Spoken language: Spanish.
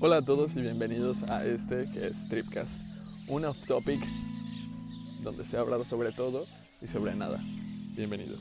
Hola a todos y bienvenidos a este que es Tripcast, un off topic donde se ha hablado sobre todo y sobre nada. Bienvenidos.